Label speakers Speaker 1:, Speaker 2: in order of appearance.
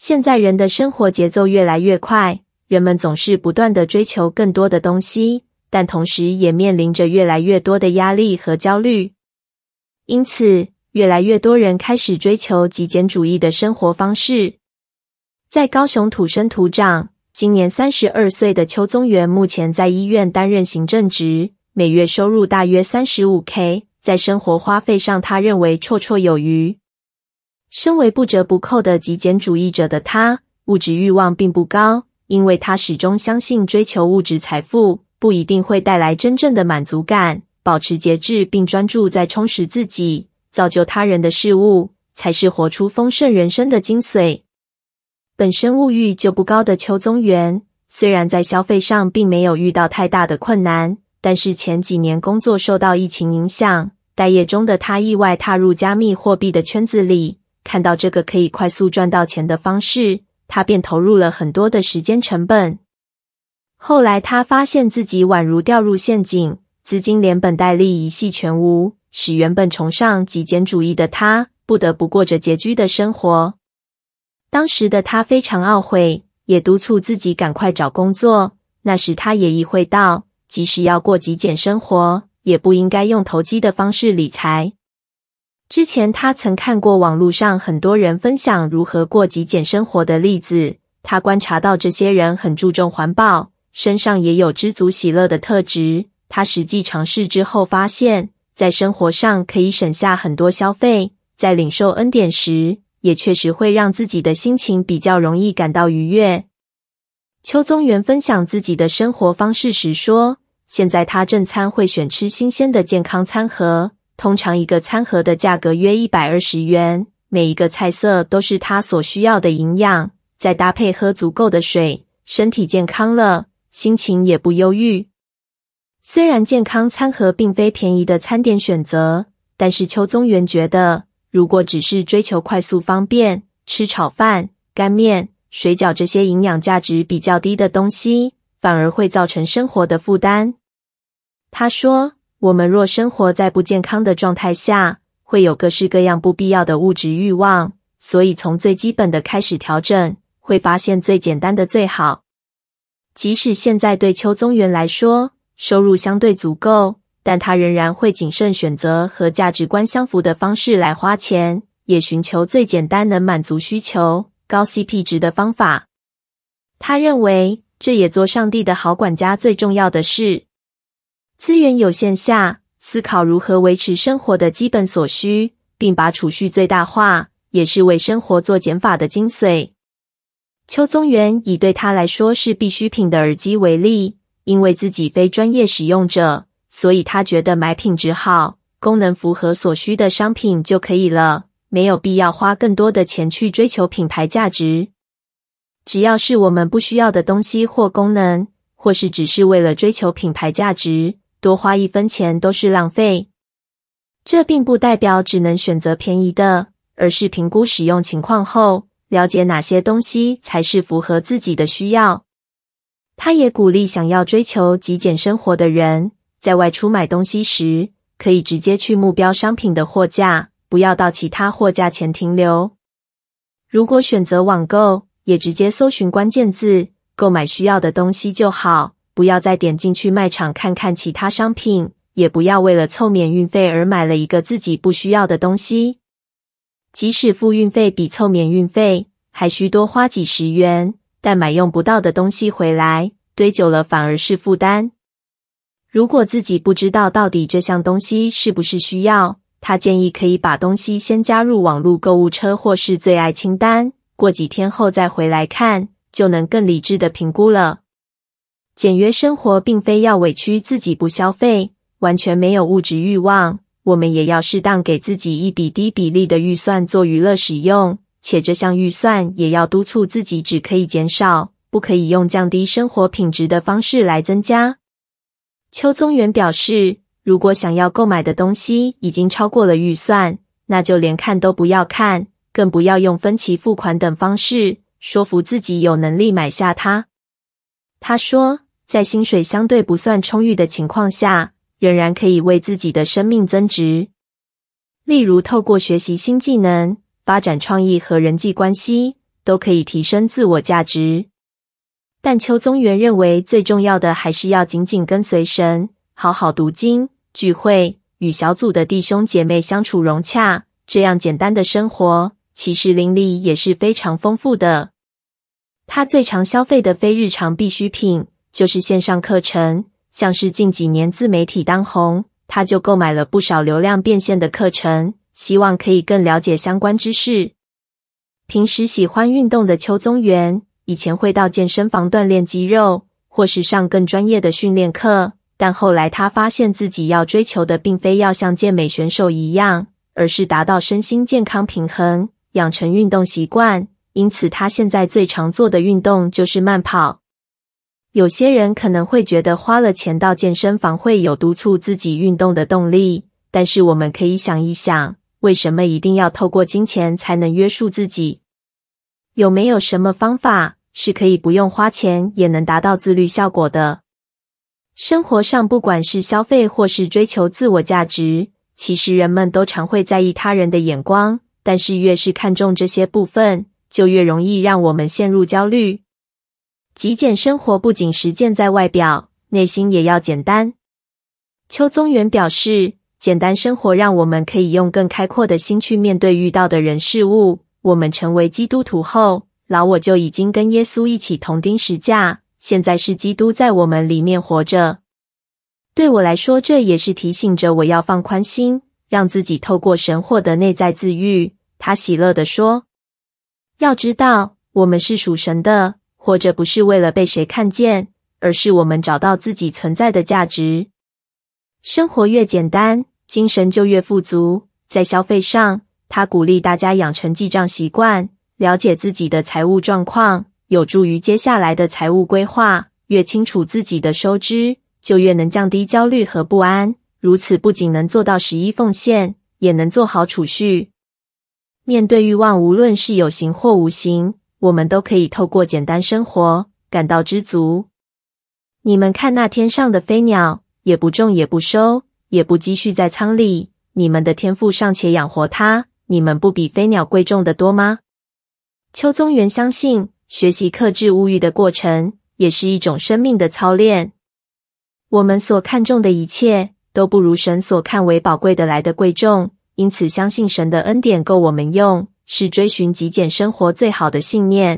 Speaker 1: 现在人的生活节奏越来越快，人们总是不断地追求更多的东西，但同时也面临着越来越多的压力和焦虑。因此，越来越多人开始追求极简主义的生活方式。在高雄土生土长、今年三十二岁的邱宗元，目前在医院担任行政职，每月收入大约三十五 K，在生活花费上，他认为绰绰有余。身为不折不扣的极简主义者的他，物质欲望并不高，因为他始终相信追求物质财富不一定会带来真正的满足感。保持节制并专注在充实自己、造就他人的事物，才是活出丰盛人生的精髓。本身物欲就不高的邱宗元，虽然在消费上并没有遇到太大的困难，但是前几年工作受到疫情影响，待业中的他意外踏入加密货币的圈子里。看到这个可以快速赚到钱的方式，他便投入了很多的时间成本。后来他发现自己宛如掉入陷阱，资金连本带利一系全无，使原本崇尚极简主义的他不得不过着拮据的生活。当时的他非常懊悔，也督促自己赶快找工作。那时他也意会到，即使要过极简生活，也不应该用投机的方式理财。之前他曾看过网络上很多人分享如何过极简生活的例子，他观察到这些人很注重环保，身上也有知足喜乐的特质。他实际尝试之后发现，在生活上可以省下很多消费，在领受恩典时，也确实会让自己的心情比较容易感到愉悦。邱宗元分享自己的生活方式时说，现在他正餐会选吃新鲜的健康餐盒。通常一个餐盒的价格约一百二十元，每一个菜色都是他所需要的营养，再搭配喝足够的水，身体健康了，心情也不忧郁。虽然健康餐盒并非便宜的餐点选择，但是邱宗元觉得，如果只是追求快速方便，吃炒饭、干面、水饺这些营养价值比较低的东西，反而会造成生活的负担。他说。我们若生活在不健康的状态下，会有各式各样不必要的物质欲望。所以从最基本的开始调整，会发现最简单的最好。即使现在对邱宗元来说，收入相对足够，但他仍然会谨慎选择和价值观相符的方式来花钱，也寻求最简单能满足需求、高 CP 值的方法。他认为，这也做上帝的好管家最重要的事。资源有限下，思考如何维持生活的基本所需，并把储蓄最大化，也是为生活做减法的精髓。邱宗元以对他来说是必需品的耳机为例，因为自己非专业使用者，所以他觉得买品质好、功能符合所需的商品就可以了，没有必要花更多的钱去追求品牌价值。只要是我们不需要的东西或功能，或是只是为了追求品牌价值。多花一分钱都是浪费。这并不代表只能选择便宜的，而是评估使用情况后，了解哪些东西才是符合自己的需要。他也鼓励想要追求极简生活的人，在外出买东西时，可以直接去目标商品的货架，不要到其他货架前停留。如果选择网购，也直接搜寻关键字，购买需要的东西就好。不要再点进去卖场看看其他商品，也不要为了凑免运费而买了一个自己不需要的东西。即使付运费比凑免运费还需多花几十元，但买用不到的东西回来，堆久了反而是负担。如果自己不知道到底这项东西是不是需要，他建议可以把东西先加入网络购物车或是最爱清单，过几天后再回来看，就能更理智的评估了。简约生活并非要委屈自己不消费，完全没有物质欲望。我们也要适当给自己一笔低比例的预算做娱乐使用，且这项预算也要督促自己只可以减少，不可以用降低生活品质的方式来增加。邱宗元表示，如果想要购买的东西已经超过了预算，那就连看都不要看，更不要用分期付款等方式说服自己有能力买下它。他说，在薪水相对不算充裕的情况下，仍然可以为自己的生命增值。例如，透过学习新技能、发展创意和人际关系，都可以提升自我价值。但邱宗元认为，最重要的还是要紧紧跟随神，好好读经、聚会，与小组的弟兄姐妹相处融洽。这样简单的生活，其实灵里也是非常丰富的。他最常消费的非日常必需品，就是线上课程。像是近几年自媒体当红，他就购买了不少流量变现的课程，希望可以更了解相关知识。平时喜欢运动的邱宗元，以前会到健身房锻炼肌肉，或是上更专业的训练课。但后来他发现自己要追求的，并非要像健美选手一样，而是达到身心健康平衡，养成运动习惯。因此，他现在最常做的运动就是慢跑。有些人可能会觉得花了钱到健身房会有督促自己运动的动力，但是我们可以想一想，为什么一定要透过金钱才能约束自己？有没有什么方法是可以不用花钱也能达到自律效果的？生活上，不管是消费或是追求自我价值，其实人们都常会在意他人的眼光，但是越是看重这些部分，就越容易让我们陷入焦虑。极简生活不仅实践在外表，内心也要简单。邱宗元表示，简单生活让我们可以用更开阔的心去面对遇到的人事物。我们成为基督徒后，老我就已经跟耶稣一起同钉十架，现在是基督在我们里面活着。对我来说，这也是提醒着我要放宽心，让自己透过神获得内在自愈。他喜乐地说：“要知道，我们是属神的。”或者不是为了被谁看见，而是我们找到自己存在的价值。生活越简单，精神就越富足。在消费上，他鼓励大家养成记账习惯，了解自己的财务状况，有助于接下来的财务规划。越清楚自己的收支，就越能降低焦虑和不安。如此不仅能做到十一奉献，也能做好储蓄。面对欲望，无论是有形或无形。我们都可以透过简单生活感到知足。你们看那天上的飞鸟，也不种也不收，也不积蓄在仓里，你们的天赋尚且养活它，你们不比飞鸟贵重的多吗？邱宗元相信，学习克制物欲的过程，也是一种生命的操练。我们所看重的一切，都不如神所看为宝贵的来的贵重，因此相信神的恩典够我们用。是追寻极简生活最好的信念。